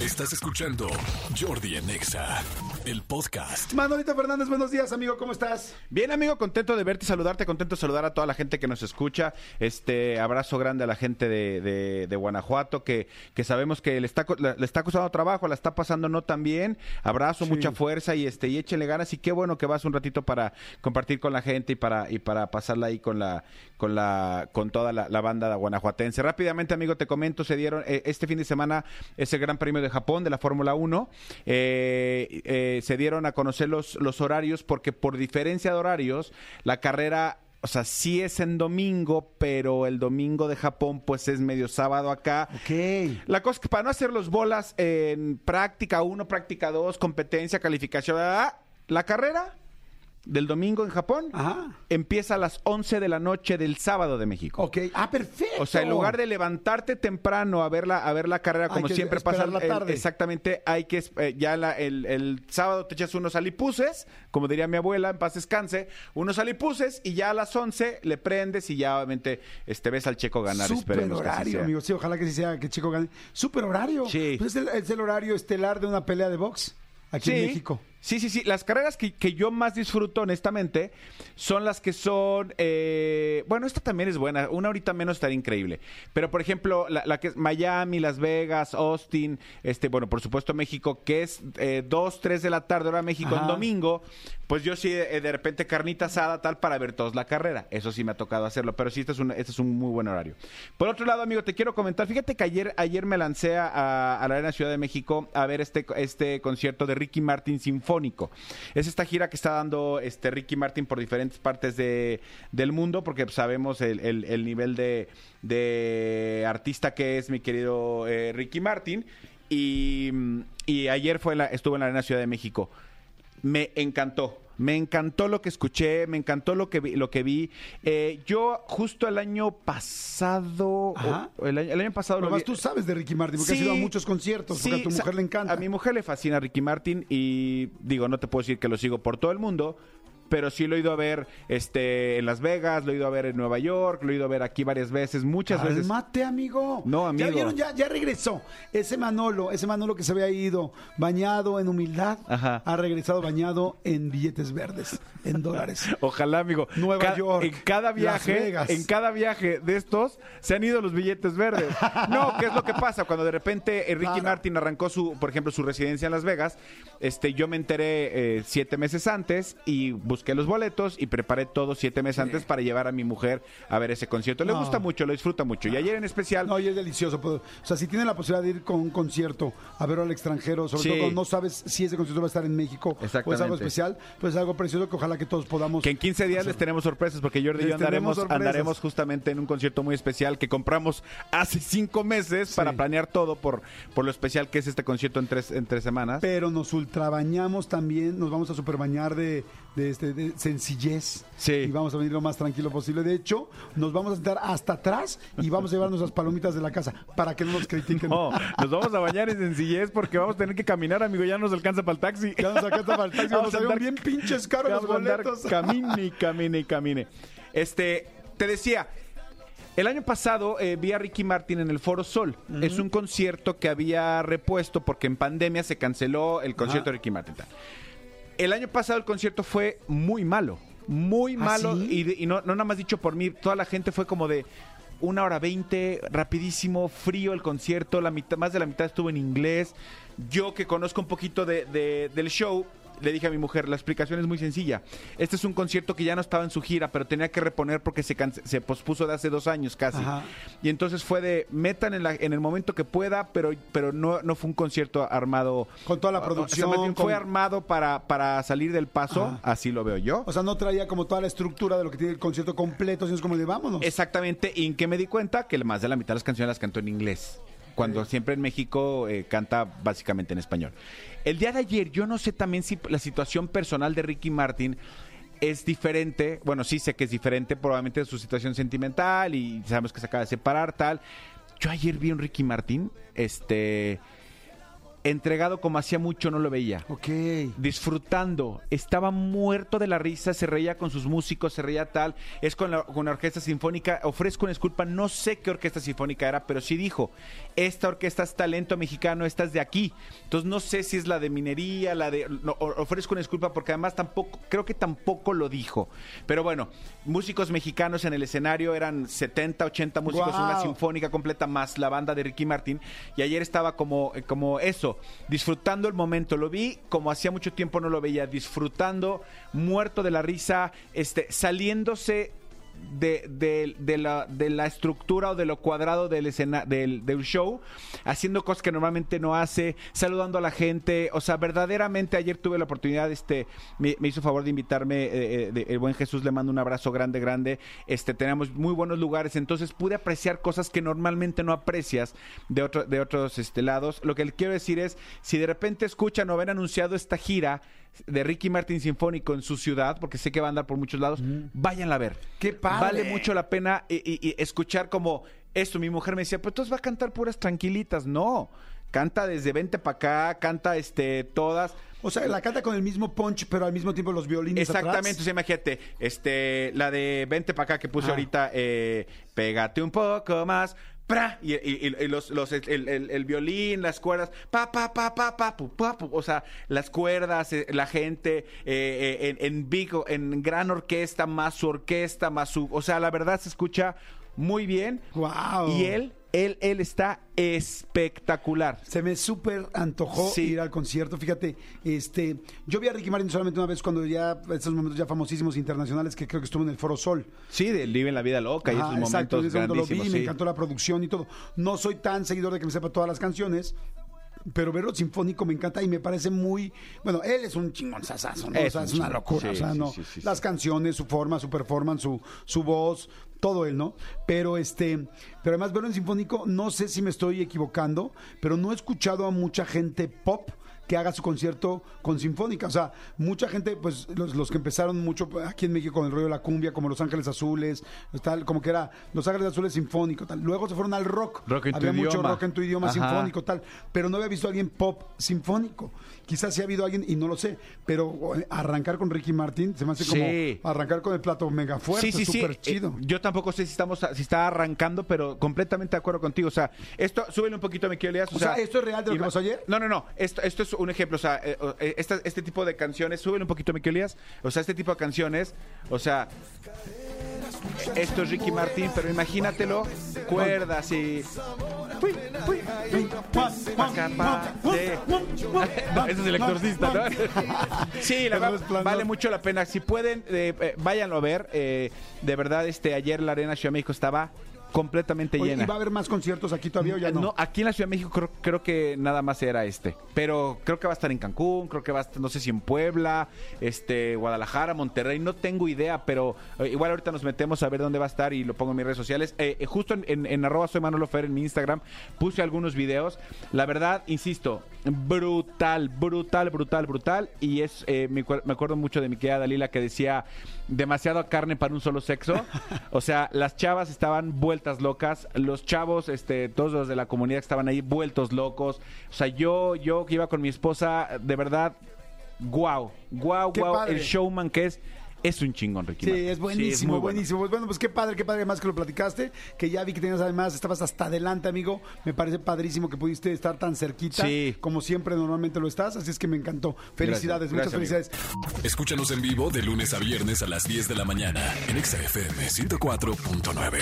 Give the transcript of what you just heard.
Estás escuchando Jordi en Exa, el podcast. Manolito Fernández, buenos días, amigo, ¿cómo estás? Bien, amigo, contento de verte y saludarte, contento de saludar a toda la gente que nos escucha. Este abrazo grande a la gente de, de- de Guanajuato que, que sabemos que le está, le está costando trabajo, la está pasando no tan bien. Abrazo, Sí. mucha fuerza y este y échele ganas y qué bueno que vas un ratito para compartir con la gente y para y para pasarla ahí con la con la con toda la, la banda guanajuatense. Rápidamente, amigo, te comento, se dieron eh, este fin de semana es el Gran Premio de Japón de la Fórmula 1. Eh, eh, se dieron a conocer los, los horarios porque por diferencia de horarios, la carrera, o sea, sí es en domingo, pero el domingo de Japón pues es medio sábado acá. Ok. La cosa es que para no hacer los bolas en práctica 1, práctica 2, competencia, calificación, la carrera del domingo en Japón Ajá. empieza a las 11 de la noche del sábado de México. Ok. Ah, perfecto. O sea, en lugar de levantarte temprano a ver la, a ver la carrera como siempre pasa, la el- tarde. exactamente, hay que eh, ya la- el, el sábado te echas unos alipuses, como diría mi abuela, en paz descanse, unos alipuses y ya a las 11 le prendes y ya obviamente este ves al checo ganar, Super horario, amigo. Sí, ojalá que sí sea, que chico gane. Super horario. Sí. Pues es, el, es el horario estelar de una pelea de box aquí en México. Sí, sí, sí. Las carreras que, que yo más disfruto, honestamente, son las que son. eh, bueno, esta también es buena. Una horita menos estaría increíble. Pero, por ejemplo, la, la que es Miami, Las Vegas, Austin, este, bueno, por supuesto México, que es eh, 2, 3 de la tarde, hora México, Ajá. en domingo, pues yo sí, eh, de repente carnita asada, tal, para ver todos la carrera. Eso sí me ha tocado hacerlo. Pero sí, este es un, este es un muy buen horario. Por otro lado, amigo, te quiero comentar. Fíjate que ayer, ayer me lancé a, a la Arena Ciudad de México a ver este, este concierto de Ricky Martin Sinfónico. Es esta gira que está dando este Ricky Martin por diferentes partes de, del mundo, porque pues, sabemos el, el- el nivel de, de artista que es mi querido eh, Ricky Martin. Y, y ayer fue la, estuvo en la Arena Ciudad de México me encantó. Me encantó lo que escuché, me encantó lo que vi. Lo que vi. Eh, yo justo el año pasado, Ajá. o el, año, el año pasado lo Además, vi. tú sabes de Ricky Martin porque has Sí. ido a muchos conciertos, porque a tu mujer le encanta. A mi mujer le fascina Ricky Martin y digo, no te puedo decir que lo sigo por todo el mundo, pero sí lo he ido a ver este en Las Vegas, lo he ido a ver en Nueva York, lo he ido a ver aquí varias veces, muchas veces. Cálmate, amigo. No, amigo. Ya vieron, ya, ya regresó. Ese Manolo, ese Manolo que se había ido bañado en humildad, Ajá. ha regresado bañado en billetes verdes, en dólares. Ojalá, amigo. Nueva Ca- York, En cada Las viaje, Vegas. en cada viaje de estos se han ido los billetes verdes. No, ¿qué es lo que pasa? Cuando de repente Ricky Claro. Martin arrancó su, por ejemplo, su residencia en Las Vegas, este, yo me enteré eh, siete meses antes y busqué los boletos y preparé todo siete meses antes para llevar a mi mujer a ver ese concierto. Le No. gusta mucho, lo disfruta mucho. Y ayer en especial, No, y es delicioso. pues, o sea, si tienen la posibilidad de ir con un concierto a verlo al extranjero, sobre Sí. todo cuando no sabes si ese concierto va a estar en México o es algo Exactamente. especial, pues es algo precioso que ojalá que todos podamos. Que en 15 días les tenemos sorpresas porque Jordi y Les yo andaremos, sorpresas. andaremos justamente en un concierto muy especial que compramos hace cinco meses para planear todo por, por lo especial que es este concierto en tres, en tres semanas. Pero nos ultrabañamos también, nos vamos a superbañar de, de, este, de sencillez. Sí. Y vamos a venir lo más tranquilo posible. De hecho, nos vamos a sentar hasta atrás y vamos a llevar nuestras palomitas de la casa para que no nos critiquen. No, nos vamos a bañar en sencillez porque vamos a tener que caminar, amigo. Ya nos alcanza para el taxi. Ya nos alcanza para el taxi, Vamos nos a andar- bien pinches caros los Vamos a andar boletos. Camine y camine y camine. Este, te decía, el año pasado eh, vi a Ricky Martin en el Foro Sol. Es un concierto que había repuesto porque en pandemia se canceló el concierto de Ricky Martin. tal. El año pasado el concierto fue muy malo. Muy ¿Ah, malo. sí? Y, y no, no nada más dicho por mí, toda la gente fue como de una hora veinte, rapidísimo, frío el concierto, la mitad, más de la mitad estuvo en inglés. Yo que conozco un poquito de- de- del show, le dije a mi mujer, la explicación es muy sencilla. Este es un concierto que ya no estaba en su gira, pero tenía que reponer porque se, se pospuso de hace dos años casi. Ajá. Y entonces fue de, metan en, la- en el momento que pueda, pero, pero no, no fue un concierto armado. Con toda la O sea, producción, con- Fue armado para, para salir del paso, Ajá. así lo veo yo. O sea, no traía como toda la estructura de lo que tiene el concierto completo, sino es como de vámonos. Exactamente, y en que me di cuenta que más de la mitad de las canciones las cantó en inglés. Cuando siempre en México eh, canta básicamente en español. El día de ayer, yo no sé también si la situación personal de Ricky Martin es diferente. Bueno, sí sé que es diferente, probablemente de su situación sentimental y sabemos que se acaba de separar, tal. Yo ayer vi a un Ricky Martin, este entregado como hacía mucho no lo veía. Ok. Disfrutando, estaba muerto de la risa, se reía con sus músicos, se reía tal, es con la, con la orquesta sinfónica, ofrezco una disculpa, no sé qué orquesta sinfónica era, pero sí dijo, esta orquesta es talento mexicano, esta es de aquí, entonces no sé si es la de minería, la de, no, ofrezco una disculpa porque además tampoco, creo que tampoco lo dijo, pero bueno, músicos mexicanos en el escenario eran 70, 80 músicos, una sinfónica completa más la banda de Ricky Martin. Y ayer estaba como, como eso, disfrutando el momento, lo vi como hacía mucho tiempo no lo veía, disfrutando, muerto de la risa, este, saliéndose de, de- la, de la estructura o de lo cuadrado del, escena, del, del show, haciendo cosas que normalmente no hace, saludando a la gente. O sea, verdaderamente ayer tuve la oportunidad, este, me, me hizo favor de invitarme, eh, eh, de- el buen Jesús le mando un abrazo grande, grande. Este, tenemos muy buenos lugares, entonces pude apreciar cosas que normalmente no aprecias de, otro, de otros este, lados. Lo que le quiero decir es, si de repente escuchan o ven anunciado esta gira, de Ricky Martin Sinfónico en su ciudad, porque sé que va a andar por muchos lados, váyanla a ver. ¡Qué padre! Vale mucho la pena y, y- y escuchar como esto. Mi mujer me decía, pues entonces va a cantar puras tranquilitas. No, canta desde Vente para acá, canta este todas. O sea, la canta con el mismo punch, pero al mismo tiempo los violines Exactamente, atrás. entonces imagínate, este, la de Vente para acá que puse Ah. ahorita, eh, pégate un poco más, pra, y, y- y- los, los- el, el- el violín, las cuerdas, pa, pa, pa, pa, pa, pu, pa, pu, o sea, las cuerdas, eh, la gente, eh, eh, en, en big, en gran orquesta, más su orquesta, más su, o sea, la verdad se escucha muy bien. Guau. Y él, él, él está espectacular. Se me súper antojó Sí. ir al concierto. Fíjate, este, yo vi a Ricky Martin solamente una vez cuando ya, estos momentos ya famosísimos internacionales, que creo que estuvo en el Foro Sol. Sí, del Vive la Vida Loca y esos momentos exacto, momento lo vi, grandísimos. me encantó la producción y todo. No soy tan seguidor de que me sepa todas las canciones. Pero verlo sinfónico me encanta y me parece muy. Bueno, él es un chingón sasazo, ¿no? Es o sea, un es una locura. Sí, o sea, sí, no. sí, las canciones, su forma, su performance, su, su voz, todo él, ¿no? Pero este. Pero además, verlo en sinfónico, no sé si me estoy equivocando, pero no he escuchado a mucha gente pop que haga su concierto con sinfónica. O sea, mucha gente, pues los, los que empezaron mucho aquí en México con el rollo de la cumbia, como Los Ángeles Azules, tal, como que era Los Ángeles Azules sinfónico, tal. Luego se fueron al rock. Rock en tu Había mucho idioma. rock en tu idioma Ajá. sinfónico, tal. Pero no había visto a alguien pop sinfónico. Quizás sí ha habido alguien, y no lo sé, pero eh, arrancar con Ricky Martin se me hace como arrancar con el plato mega fuerte, sí, sí, sí. súper Eh, chido. yo tampoco sé si estamos si está arrancando, pero completamente de acuerdo contigo. O sea, esto, súbele un poquito, mi querido Elías. O sea, ¿esto es real de lo que pasó ayer? No, no, no. Esto, esto es un ejemplo. O sea, eh, eh, esta- este tipo de canciones, súbele un poquito, mi querido Elías. O sea, este tipo de canciones, o sea, esto es Ricky Martin, pero imagínatelo, cuerdas y. De- No, ese es el exorcista, ¿no? Sí, la verdad, resplandor. vale mucho la pena. Si pueden, eh, eh, váyanlo a ver. eh, de verdad, este ayer la Arena Ciudad de México estaba completamente Oye, llena. ¿Y va a haber más conciertos aquí todavía o ya no? aquí en la Ciudad de México creo, creo que nada más era este. Pero creo que va a estar en Cancún, creo que va a estar, no sé si en Puebla, este, Guadalajara, Monterrey, no tengo idea, pero eh, igual ahorita nos metemos a ver dónde va a estar y lo pongo en mis redes sociales. Eh, eh, justo en, en, en arroba soy Manolo Fer en mi Instagram puse algunos videos. La verdad, insisto, brutal, brutal, brutal, brutal. Y es, me, me acuerdo mucho de mi querida Dalila que decía demasiada carne para un solo sexo. O sea, las chavas estaban vueltas locas, los chavos, este, todos los de la comunidad que estaban ahí vueltos locos. O sea, yo, yo que iba con mi esposa, de verdad, guau, guau, Qué guau, padre. el showman que es, es un chingón, Ricky. Sí, Martin. es buenísimo, muy bueno. buenísimo. Pues bueno, pues qué padre, qué padre más que lo platicaste, que ya vi que tenías además, estabas hasta adelante, amigo. Me parece padrísimo que pudiste estar tan cerquita, Sí. como siempre normalmente lo estás, así es que me encantó. Felicidades, Gracias, muchas gracias, felicidades. Escúchanos en vivo de lunes a viernes a las 10 de la mañana en Exa FM 104.9.